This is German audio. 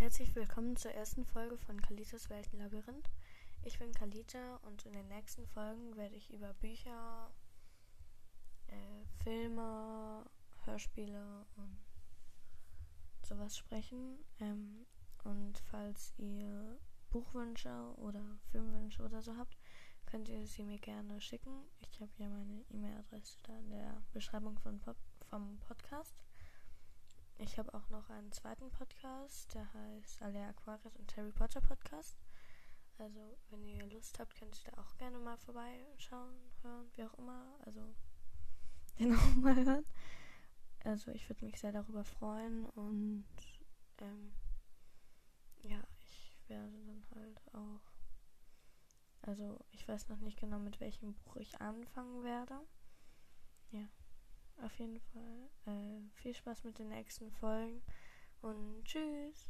herzlich willkommen zur ersten Folge von Kalitas Weltenlabyrinth. Ich bin Kalita und in den nächsten Folgen werde ich über Bücher, äh, Filme, Hörspiele und sowas sprechen. Ähm, und falls ihr Buchwünsche oder Filmwünsche oder so habt, könnt ihr sie mir gerne schicken. Ich habe ja meine E-Mail-Adresse da in der Beschreibung von, vom Podcast. Ich habe auch noch einen zweiten Podcast, der heißt Alea Aquarius und Harry Potter Podcast. Also, wenn ihr Lust habt, könnt ihr da auch gerne mal vorbeischauen, hören, wie auch immer. Also, den auch mal hören. Also, ich würde mich sehr darüber freuen und ähm, ja, ich werde dann halt auch. Also, ich weiß noch nicht genau, mit welchem Buch ich anfangen werde. Ja auf jeden Fall äh, viel Spaß mit den nächsten Folgen und tschüss.